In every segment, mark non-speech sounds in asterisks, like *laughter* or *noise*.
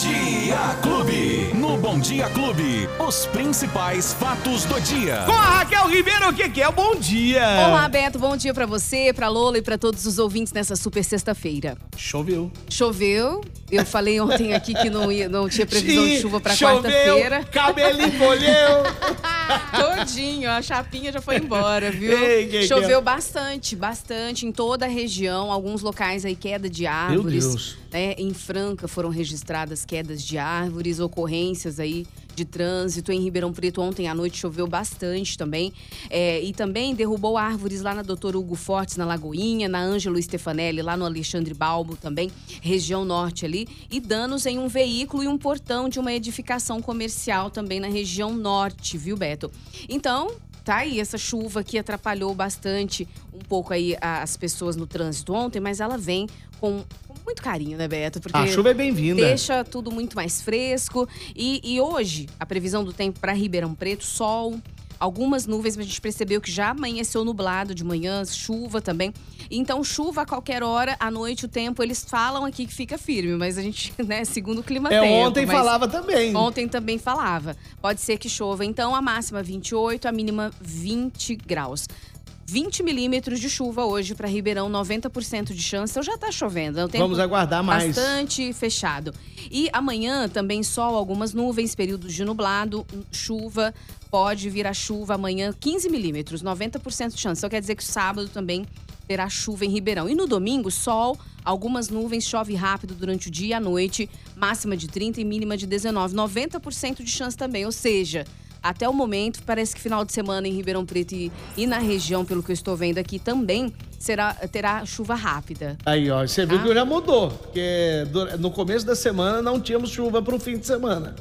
Dia Clube. No Bom Dia Clube, os principais fatos do dia. Com a Raquel Ribeiro, o que, que é o bom dia? Olá, Beto, bom dia pra você, pra Lola e pra todos os ouvintes nessa super sexta-feira. Choveu. Choveu, eu falei ontem aqui que não, ia, não tinha previsão de *laughs* chuva pra Choveu, quarta-feira. cabelinho colheu. *laughs* Todinho, a chapinha já foi embora, viu? Ei, que- Choveu que- bastante, bastante em toda a região, alguns locais aí queda de árvores. Deus. né? Em Franca foram registradas quedas de árvores, ocorrências aí de trânsito. Em Ribeirão Preto ontem à noite choveu bastante também. É, e também derrubou árvores lá na Doutor Hugo Fortes, na Lagoinha, na Ângelo Stefanelli, lá no Alexandre Balbo também, região norte ali. E danos em um veículo e um portão de uma edificação comercial também na região norte, viu, Beto? Então, tá aí essa chuva que atrapalhou bastante um pouco aí as pessoas no trânsito ontem, mas ela vem com, com muito carinho, né, Beto? Porque A chuva é bem-vinda. deixa tudo muito mais fresco. E, e hoje, a previsão do tempo para Ribeirão Preto, sol, algumas nuvens, mas a gente percebeu que já amanheceu nublado de manhã, chuva também. Então, chuva a qualquer hora, à noite o tempo, eles falam aqui que fica firme, mas a gente, *laughs* né, segundo o clima É, tempo. ontem falava também. Ontem também falava. Pode ser que chova. Então, a máxima 28, a mínima 20 graus. 20 milímetros de chuva hoje para Ribeirão, 90% de chance. Então já tá chovendo. É Vamos aguardar mais. Bastante fechado. E amanhã também sol, algumas nuvens, períodos de nublado, chuva. Pode vir a chuva amanhã, 15 milímetros, 90% de chance. Então quer dizer que sábado também terá chuva em Ribeirão. E no domingo, sol, algumas nuvens, chove rápido durante o dia e a noite, máxima de 30 e mínima de 19. 90% de chance também, ou seja, até o momento, parece que final de semana em Ribeirão Preto e, e na região, pelo que eu estou vendo aqui, também será, terá chuva rápida. Aí, ó, você viu Tá? que já mudou. Porque no começo da semana não tínhamos chuva pro fim de semana.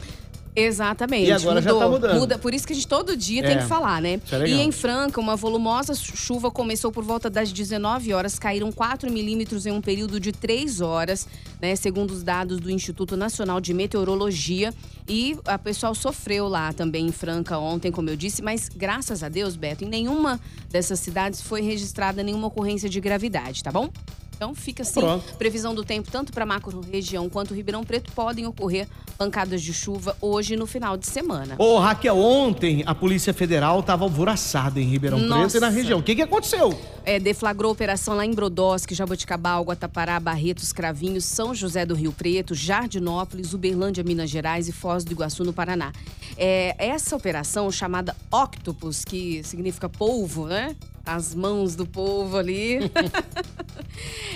Exatamente. E agora já mudou. tá mudando. Muda, por isso que a gente todo dia É, tem que falar, né? é e em Franca, uma volumosa chuva começou por volta das 19 horas, caíram 4 milímetros em um período de 3 horas, né? Segundo os dados do Instituto Nacional de Meteorologia. E a pessoal sofreu lá também em Franca ontem, como eu disse, mas graças a Deus, Beto, em nenhuma dessas cidades foi registrada nenhuma ocorrência de gravidade, tá bom? Então fica assim, Pronto. previsão do tempo tanto para macro região quanto Ribeirão Preto podem ocorrer pancadas de chuva hoje no final de semana. Ô, Raquel, ontem a Polícia Federal estava alvoroçada em Ribeirão Preto Nossa. e na região. O que, que aconteceu? É, deflagrou operação lá em Brodowski, Jaboticabal, Guatapará, Barretos, Cravinhos, São José do Rio Preto, Jardinópolis, Uberlândia, Minas Gerais e Foz do Iguaçu, no Paraná. É, essa operação chamada Octopus, que significa polvo, né? As mãos do povo ali. *laughs*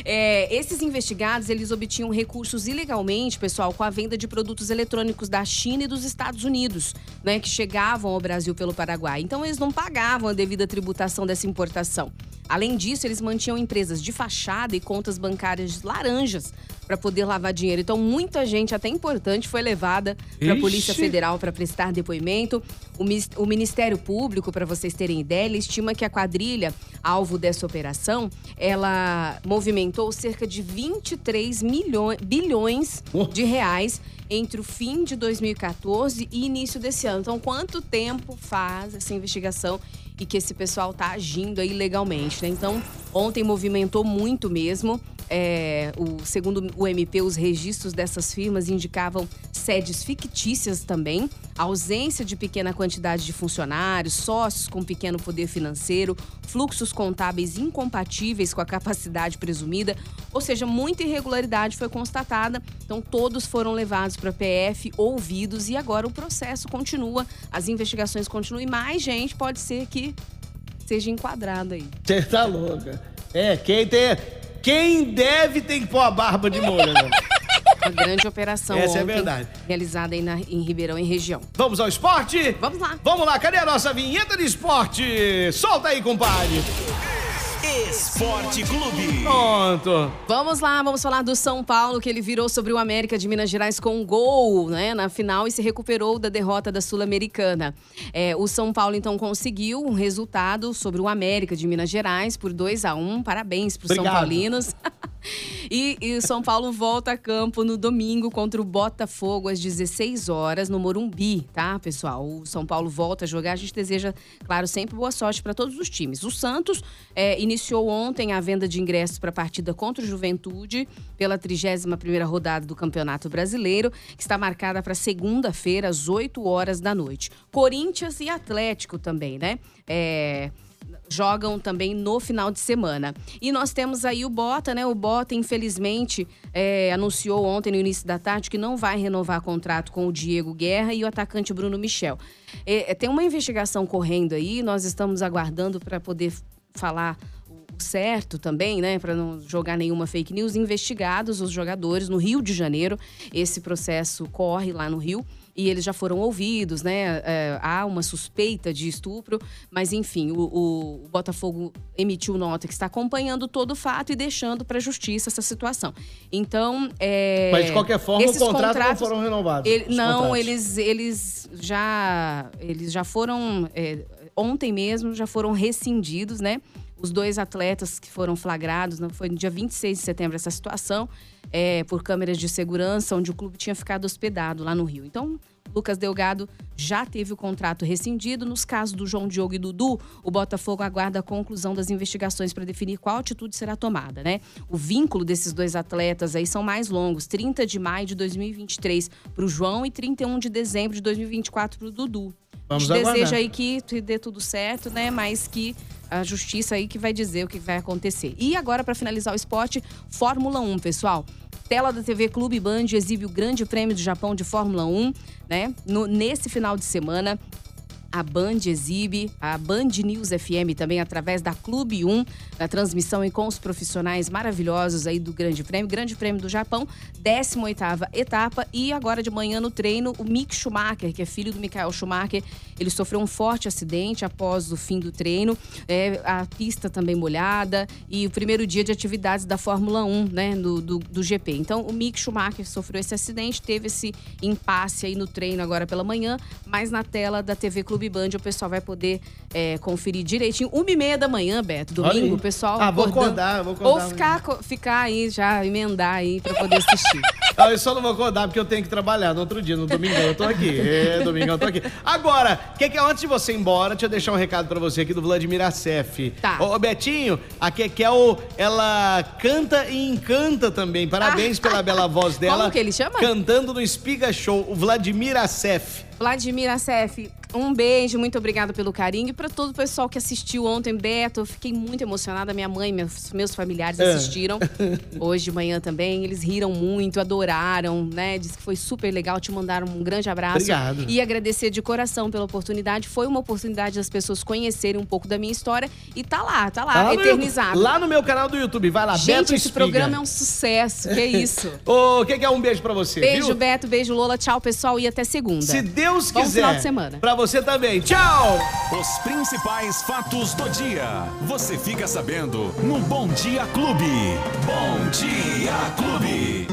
É, esses investigados, eles obtinham recursos ilegalmente, pessoal, com a venda de produtos eletrônicos da China e dos Estados Unidos, né, que chegavam ao Brasil pelo Paraguai. Então, eles não pagavam a devida tributação dessa importação. Além disso, eles mantinham empresas de fachada e contas bancárias laranjas para poder lavar dinheiro. Então, muita gente, até importante, foi levada para a. Polícia Federal para prestar depoimento. O, Ministério Público, para vocês terem ideia, ele estima que a quadrilha, alvo dessa operação, ela movimentou cerca de 23 milhões, bilhões Oh. de reais entre o fim de 2014 e início desse ano. Então, quanto tempo faz essa investigação e que esse pessoal tá agindo aí legalmente, né? Então, ontem movimentou muito mesmo. É, o, segundo o MP, os registros dessas firmas indicavam sedes fictícias também, ausência de pequena quantidade de funcionários, sócios com pequeno poder financeiro, fluxos contábeis incompatíveis com a capacidade presumida, ou seja, muita irregularidade foi constatada. Então, todos foram levados para a PF, ouvidos, e agora o processo continua, as investigações continuam, e mais gente pode ser que seja enquadrada aí. Você tá louca. É, quem tem. Quem deve tem que pôr a barba de molho, né? Uma grande operação Essa é verdade. realizada aí na- em Ribeirão, em região. Vamos ao esporte? Vamos lá. Vamos lá, cadê a nossa vinheta de esporte? Solta aí, compadre. Esporte Clube. Pronto. Vamos lá, vamos falar do São Paulo, que ele virou sobre o América de Minas Gerais com um gol né, na final e se recuperou da derrota da Sul-Americana. É, o São Paulo, então, conseguiu um resultado sobre o América de Minas Gerais por 2 a 1 Parabéns para os São Obrigado. Paulinos. *laughs* E, e São Paulo volta a campo no domingo contra o Botafogo às 16 horas no Morumbi, tá, pessoal? O São Paulo volta a jogar. A gente deseja, claro, sempre boa sorte para todos os times. O Santos é, iniciou ontem a venda de ingressos para a partida contra o Juventude pela 31ª rodada do Campeonato Brasileiro, que está marcada para segunda-feira às 8 horas da noite. Corinthians e Atlético também, né? É jogam também no final de semana. E nós temos aí o Bota, né? O Bota, infelizmente, é, anunciou ontem, no início da tarde, que não vai renovar contrato com o Diego Guerra e o atacante Bruno Michel. É, é tem uma investigação correndo aí, nós estamos aguardando para poder falar certo também, né, para não jogar nenhuma fake news, investigados os jogadores no Rio de Janeiro. Esse processo corre lá no Rio e eles já foram ouvidos, né? É, há uma suspeita de estupro, mas enfim, o, o, o, Botafogo emitiu nota que está acompanhando todo o fato e deixando para a justiça essa situação. Então, é, mas de qualquer forma, os contratos não foram renovados. Ele, não, eles, eles já eles já foram é, ontem mesmo já foram rescindidos, né? Os dois atletas que foram flagrados, foi no dia 26 de setembro essa situação, é, por câmeras de segurança, onde o clube tinha ficado hospedado lá no Rio. Então, Lucas Delgado já teve o contrato rescindido. Nos casos do João Diogo e Dudu, o Botafogo aguarda a conclusão das investigações para definir qual atitude será tomada, né? O vínculo desses dois atletas aí são mais longos: 30 de maio de 2023 para o João e 31 de dezembro de 2024 para o Dudu. Vamos a gente deseja aí que dê tudo certo, né? Mas que a justiça aí que vai dizer o que vai acontecer. E agora, para finalizar o esporte, Fórmula 1, pessoal. Tela da TV Clube Band exibe o Grande Prêmio do Japão de Fórmula 1, né? No, nesse final de semana, a Band exibe, a Band News FM também através da Clube 1, na transmissão e com os profissionais maravilhosos aí do Grande Prêmio, Grande Prêmio do Japão, 18ª etapa. E agora de manhã no treino o Mick Schumacher, que é filho do Michael Schumacher, ele sofreu um forte acidente após o fim do treino, é, a pista também molhada. E o primeiro dia de atividades da Fórmula 1, né, do, do, do GP. Então o Mick Schumacher sofreu esse acidente, teve esse impasse aí no treino agora pela manhã, mas na tela da TV Clube Clube Band, o pessoal vai poder é, conferir direitinho. Uma e meia da manhã, Beto, domingo, o pessoal. Ah, vou acordar, vou acordar. Ou ficar, ficar aí, já emendar aí pra poder assistir. *laughs* ah, eu só não vou acordar porque eu tenho que trabalhar no outro dia, no domingo eu tô aqui. É, domingo eu tô aqui. Agora, que que antes de você ir embora, deixa eu deixar um recado pra você aqui do Vladimir Acef. Tá. Ô, Betinho, a Kekel, ela canta e encanta também. Parabéns ah. pela bela voz dela. Como que ele chama? Cantando no Espiga Show, o Vladimir Acef. Vladimir Acef, um beijo, muito obrigada pelo carinho. E para todo o pessoal que assistiu ontem, Beto, eu fiquei muito emocionada. Minha mãe, meus, meus familiares é. assistiram *laughs* hoje de manhã também. Eles riram muito, adoraram, né? Diz que foi super legal. Te mandaram um grande abraço. Obrigado. E agradecer de coração pela oportunidade. Foi uma oportunidade das pessoas conhecerem um pouco da minha história. E tá lá, tá lá, tá lá eternizado. No, lá no meu canal do YouTube. Vai lá, Gente, Beto esse Espiga. programa é um sucesso. Que é isso. *laughs* Ô, o que, que é um beijo para você? Beijo, viu? Beto. Beijo, Lola. Tchau, pessoal. E até segunda. Se Deus Bom quiser. final de semana. Pra você também. Tchau! Os principais fatos do dia. Você fica sabendo no Bom Dia Clube. Bom Dia Clube.